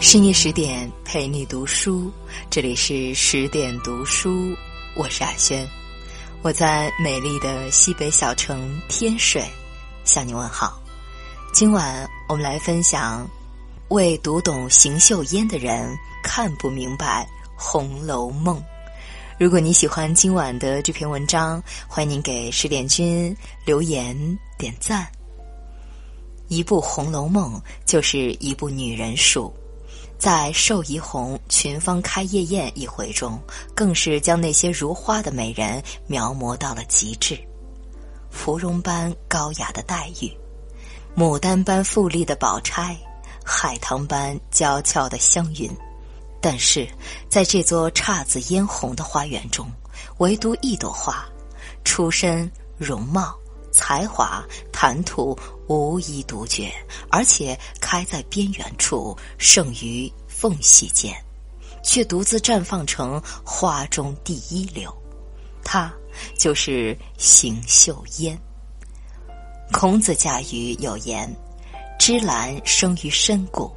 深夜十点陪你读书，这里是十点读书，我是海轩，我在美丽的西北小城天水向你问好。今晚我们来分享：未读懂邢岫烟的人看不明白《红楼梦》。如果你喜欢今晚的这篇文章，欢迎您给十点君留言点赞。一部《红楼梦》就是一部女人书，在寿怡红群芳开夜宴一回中，更是将那些如花的美人描摹到了极致，芙蓉般高雅的黛玉，牡丹般富丽的宝钗，海棠般娇俏的湘云。但是，在这座姹紫嫣红的花园中，唯独一朵花，出身、容貌、才华、谈吐无一独绝，而且开在边缘处，胜于缝隙间，却独自绽放成花中第一流。她就是邢岫烟。孔子家语有言：“芝兰生于深谷，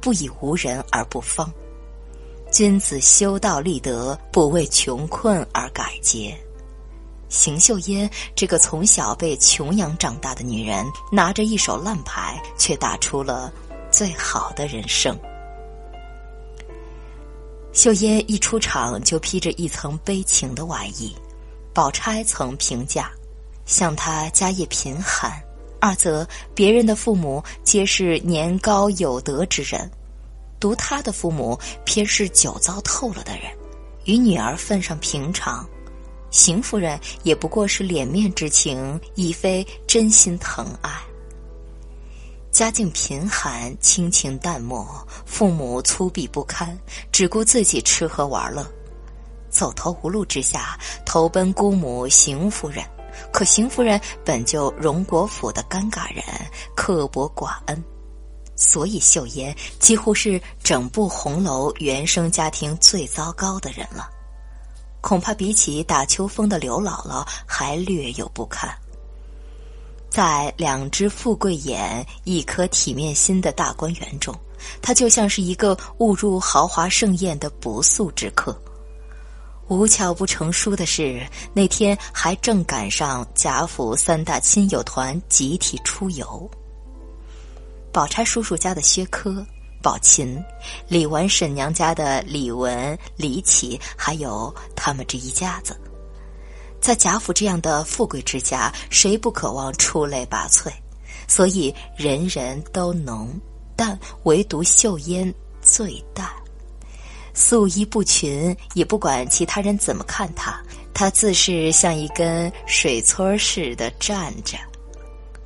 不以无人而不芳。”君子修道立德，不为穷困而改节。邢岫烟这个从小被穷养长大的女人，拿着一手烂牌，却打出了最好的人生。秀烟一出场就披着一层悲情的外衣，宝钗曾评价：像她家业贫寒，二则别人的父母皆是年高有德之人。独他的父母偏是酒糟透了的人，与女儿份上平常，邢夫人也不过是脸面之情，亦非真心疼爱。家境贫寒，亲情淡漠，父母粗鄙不堪，只顾自己吃喝玩乐，走投无路之下，投奔姑母邢夫人。可邢夫人本就荣国府的尴尬人，刻薄寡恩。所以，秀烟几乎是整部红楼原生家庭最糟糕的人了，恐怕比起打秋风的刘姥姥还略有不堪。在两只富贵眼、一颗体面心的大观园中，他就像是一个误入豪华盛宴的不速之客。无巧不成书的是，那天还正赶上贾府三大亲友团集体出游。宝钗叔叔家的薛科、宝琴，李纨婶娘家的李文、李启，还有他们这一家子，在贾府这样的富贵之家，谁不渴望出类拔萃？所以人人都浓，但唯独秀烟最淡，素衣不群，也不管其他人怎么看她，她自是像一根水村似的站着。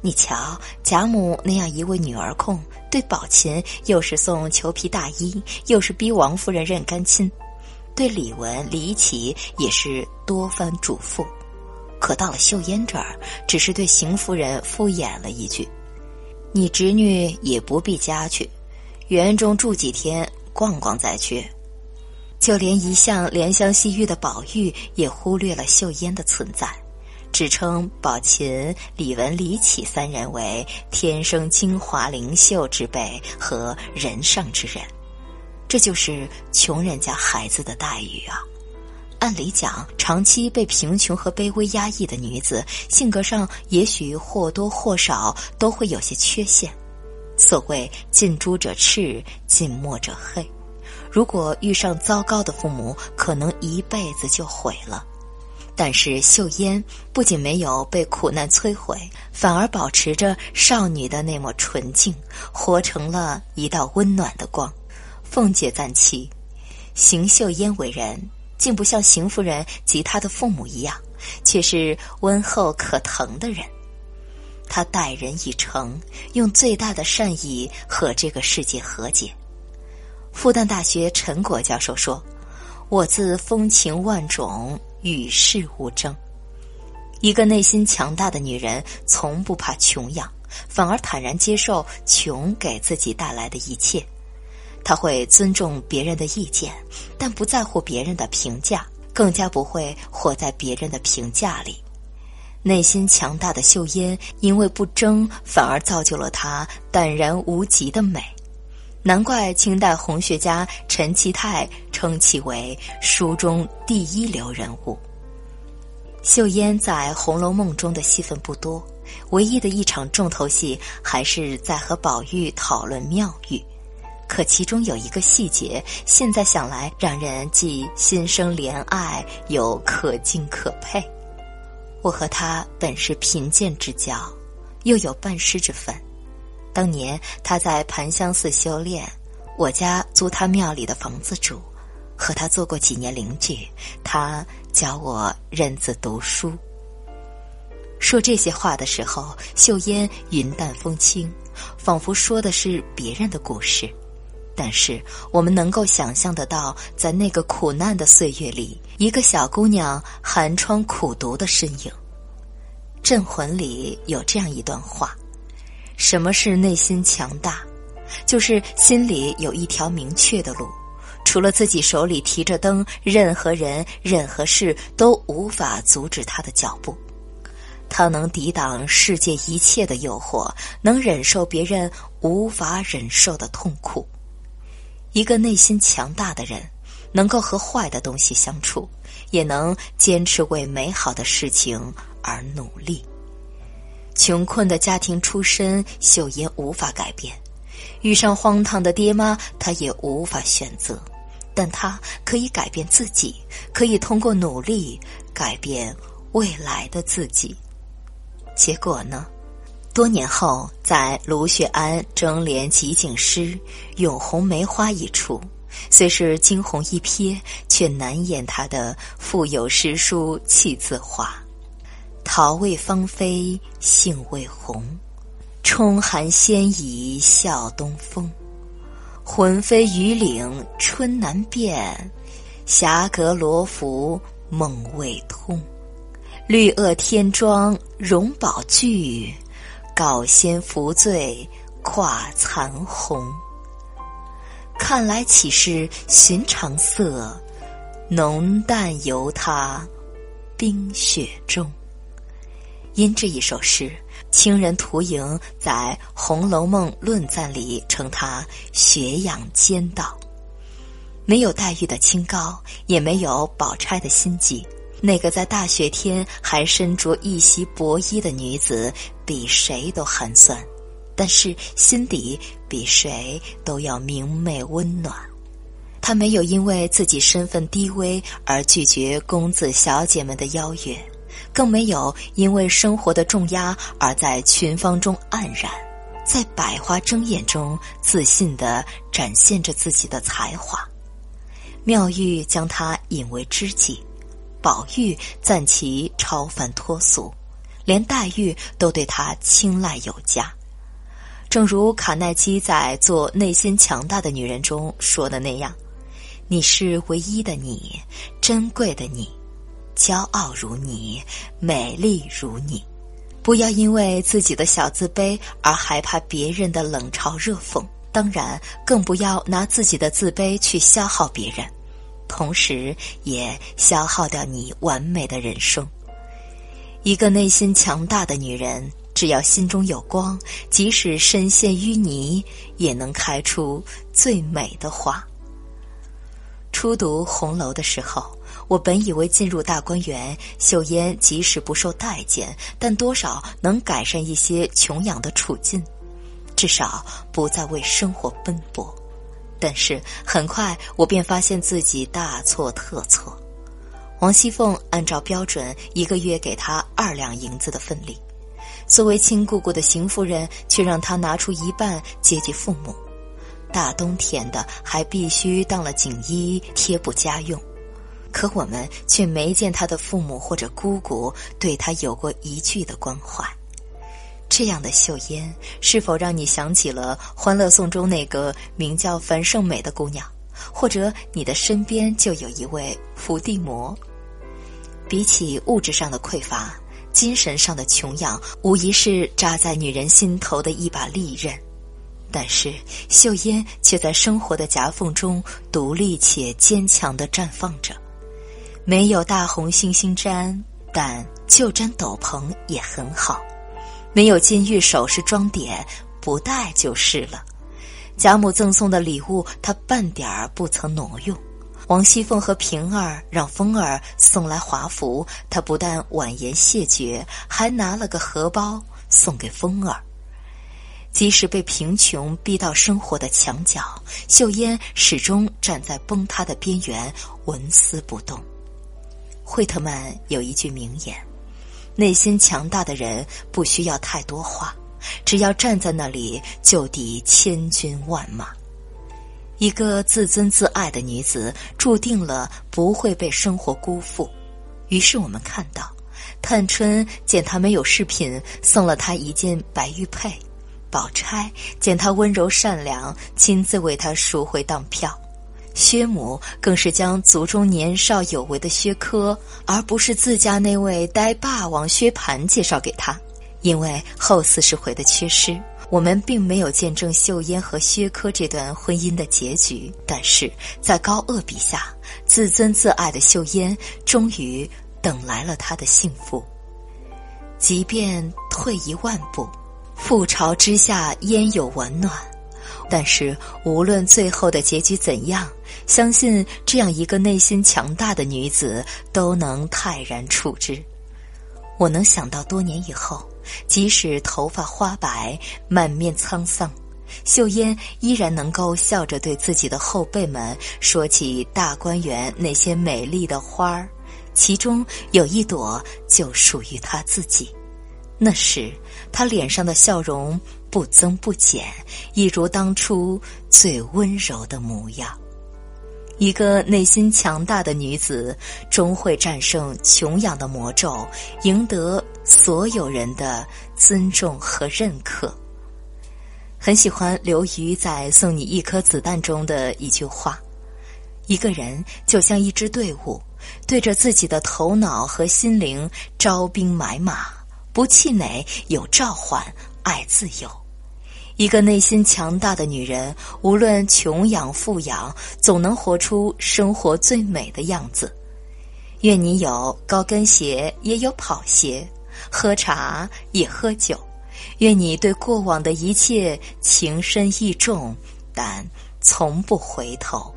你瞧，贾母那样一位女儿控，对宝琴又是送裘皮大衣，又是逼王夫人认干亲；对李文、李启也是多番嘱咐。可到了秀烟这儿，只是对邢夫人敷衍了一句：“你侄女也不必家去，园中住几天，逛逛再去。”就连一向怜香惜玉的宝玉也忽略了秀烟的存在。只称宝琴、李文、李启三人为天生精华灵秀之辈和人上之人，这就是穷人家孩子的待遇啊！按理讲，长期被贫穷和卑微压抑的女子，性格上也许或多或少都会有些缺陷。所谓近朱者赤，近墨者黑。如果遇上糟糕的父母，可能一辈子就毁了。但是秀烟不仅没有被苦难摧毁，反而保持着少女的那抹纯净，活成了一道温暖的光。凤姐赞其，邢岫烟为人竟不像邢夫人及她的父母一样，却是温厚可疼的人。她待人以诚，用最大的善意和这个世界和解。复旦大学陈果教授说：“我自风情万种。”与世无争，一个内心强大的女人，从不怕穷养，反而坦然接受穷给自己带来的一切。他会尊重别人的意见，但不在乎别人的评价，更加不会活在别人的评价里。内心强大的秀英，因为不争，反而造就了她淡然无极的美。难怪清代红学家陈其泰称其为书中第一流人物。秀英在《红楼梦》中的戏份不多，唯一的一场重头戏还是在和宝玉讨论妙玉。可其中有一个细节，现在想来让人既心生怜爱，又可敬可佩。我和他本是贫贱之交，又有半师之分。当年他在盘香寺修炼，我家租他庙里的房子住，和他做过几年邻居。他教我认字读书。说这些话的时候，秀烟云淡风轻，仿佛说的是别人的故事。但是我们能够想象得到，在那个苦难的岁月里，一个小姑娘寒窗苦读的身影。《镇魂》里有这样一段话。什么是内心强大？就是心里有一条明确的路，除了自己手里提着灯，任何人、任何事都无法阻止他的脚步。他能抵挡世界一切的诱惑，能忍受别人无法忍受的痛苦。一个内心强大的人，能够和坏的东西相处，也能坚持为美好的事情而努力。穷困的家庭出身，秀妍无法改变；遇上荒唐的爹妈，她也无法选择。但她可以改变自己，可以通过努力改变未来的自己。结果呢？多年后，在卢雪庵争联集景诗《咏红梅花》一处，虽是惊鸿一瞥，却难掩他的腹有诗书气自华。桃未芳菲，杏未红，冲寒先已笑东风。魂飞雨岭春难辨，霞阁罗浮梦未通。绿萼天妆荣宝具，告仙扶醉跨残红。看来岂是寻常色，浓淡由他冰雪中。因这一首诗，清人屠莹在《红楼梦论赞》里称他学养兼道，没有黛玉的清高，也没有宝钗的心计。那个在大雪天还身着一袭薄衣的女子，比谁都寒酸，但是心底比谁都要明媚温暖。她没有因为自己身份低微而拒绝公子小姐们的邀约。更没有因为生活的重压而在群芳中黯然，在百花争艳中自信地展现着自己的才华。妙玉将他引为知己，宝玉赞其超凡脱俗，连黛玉都对他青睐有加。正如卡耐基在《做内心强大的女人》中说的那样：“你是唯一的你，珍贵的你。”骄傲如你，美丽如你，不要因为自己的小自卑而害怕别人的冷嘲热讽。当然，更不要拿自己的自卑去消耗别人，同时也消耗掉你完美的人生。一个内心强大的女人，只要心中有光，即使深陷淤泥，也能开出最美的花。初读《红楼》的时候。我本以为进入大观园，秀烟即使不受待见，但多少能改善一些穷养的处境，至少不再为生活奔波。但是很快我便发现自己大错特错。王熙凤按照标准一个月给他二两银子的份例，作为亲姑姑的邢夫人却让他拿出一半接济父母，大冬天的还必须当了锦衣贴补家用。可我们却没见他的父母或者姑姑对他有过一句的关怀。这样的秀烟，是否让你想起了《欢乐颂》中那个名叫樊胜美的姑娘？或者你的身边就有一位伏地魔？比起物质上的匮乏，精神上的穷养，无疑是扎在女人心头的一把利刃。但是秀烟却在生活的夹缝中独立且坚强地绽放着。没有大红星星毡，但就沾斗篷也很好。没有金玉首饰装点，不戴就是了。贾母赠送的礼物，她半点儿不曾挪用。王熙凤和平儿让风儿送来华服，她不但婉言谢绝，还拿了个荷包送给风儿。即使被贫穷逼到生活的墙角，秀烟始终站在崩塌的边缘，纹丝不动。惠特曼有一句名言：“内心强大的人不需要太多话，只要站在那里就抵千军万马。”一个自尊自爱的女子，注定了不会被生活辜负。于是我们看到，探春见她没有饰品，送了她一件白玉佩。宝钗见他温柔善良，亲自为他赎回当票；薛母更是将族中年少有为的薛科，而不是自家那位呆霸王薛蟠介绍给他。因为后四十回的缺失，我们并没有见证秀烟和薛科这段婚姻的结局。但是在高鹗笔下，自尊自爱的秀烟终于等来了他的幸福。即便退一万步。覆巢之下焉有完卵？但是无论最后的结局怎样，相信这样一个内心强大的女子都能泰然处之。我能想到多年以后，即使头发花白、满面沧桑，秀烟依然能够笑着对自己的后辈们说起大观园那些美丽的花儿，其中有一朵就属于她自己。那时，她脸上的笑容不增不减，一如当初最温柔的模样。一个内心强大的女子，终会战胜穷养的魔咒，赢得所有人的尊重和认可。很喜欢刘瑜在《送你一颗子弹》中的一句话：“一个人就像一支队伍，对着自己的头脑和心灵招兵买马。”不气馁，有召唤，爱自由。一个内心强大的女人，无论穷养富养，总能活出生活最美的样子。愿你有高跟鞋，也有跑鞋；喝茶也喝酒。愿你对过往的一切情深意重，但从不回头。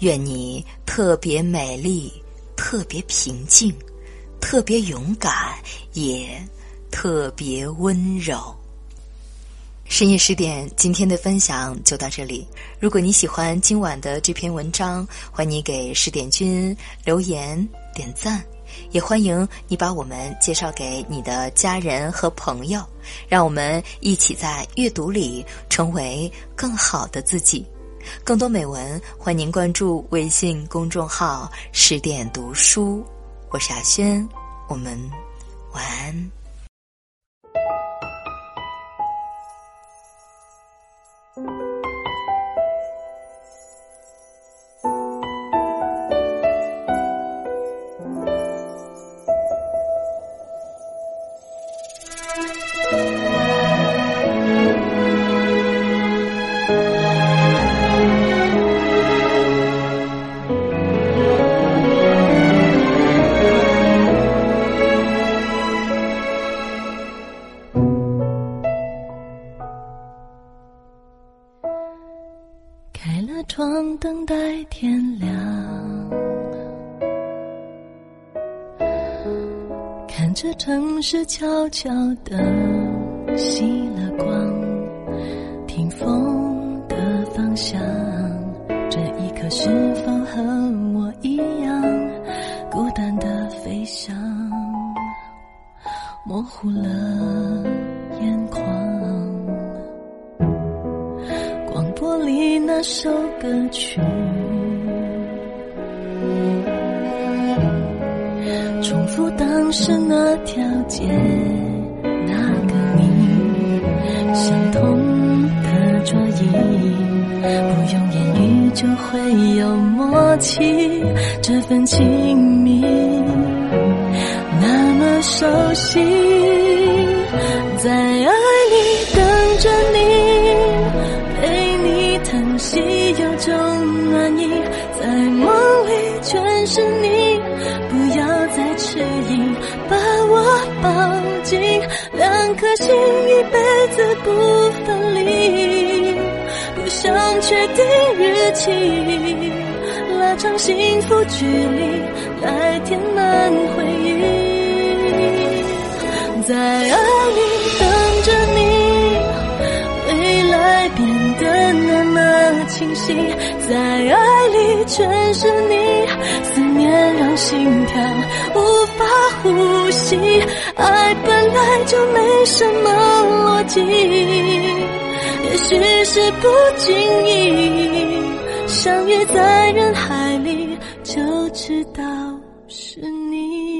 愿你特别美丽，特别平静，特别勇敢，也。特别温柔。深夜十点，今天的分享就到这里。如果你喜欢今晚的这篇文章，欢迎你给十点君留言点赞，也欢迎你把我们介绍给你的家人和朋友，让我们一起在阅读里成为更好的自己。更多美文，欢迎关注微信公众号“十点读书”。我是阿轩，我们晚安。等待天亮，看着城市悄悄的熄了光，听风的方向，这一刻是否和我一样，孤单的飞翔，模糊了首歌曲，重复当时那条街，那个你，相同的桌椅，不用言语就会有默契，这份亲密那么熟悉，在爱心一辈子不分离，不想确定日期，拉长幸福距离来填满回忆，在爱里等着你，爱变得那么清晰，在爱里全是你，思念让心跳无法呼吸。爱本来就没什么逻辑，也许是不经意相遇在人海里，就知道是你。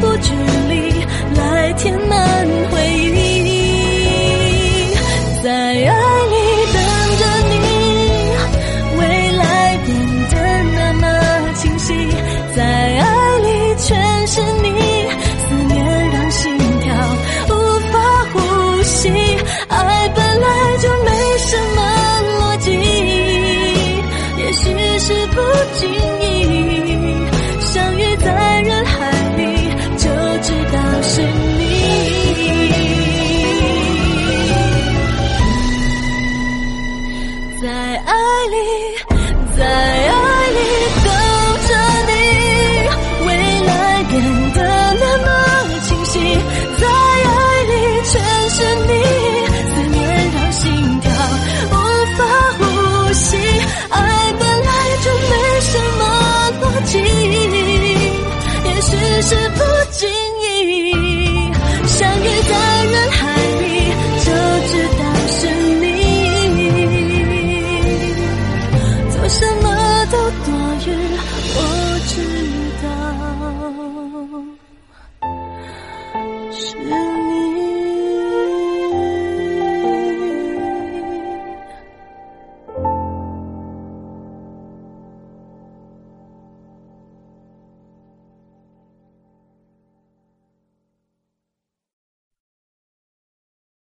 不距离来填满回忆。在爱里等着你，未来变得那么清晰，在爱里全是你，思念让心跳无法呼吸，爱本来就没什么逻辑，也许是不经意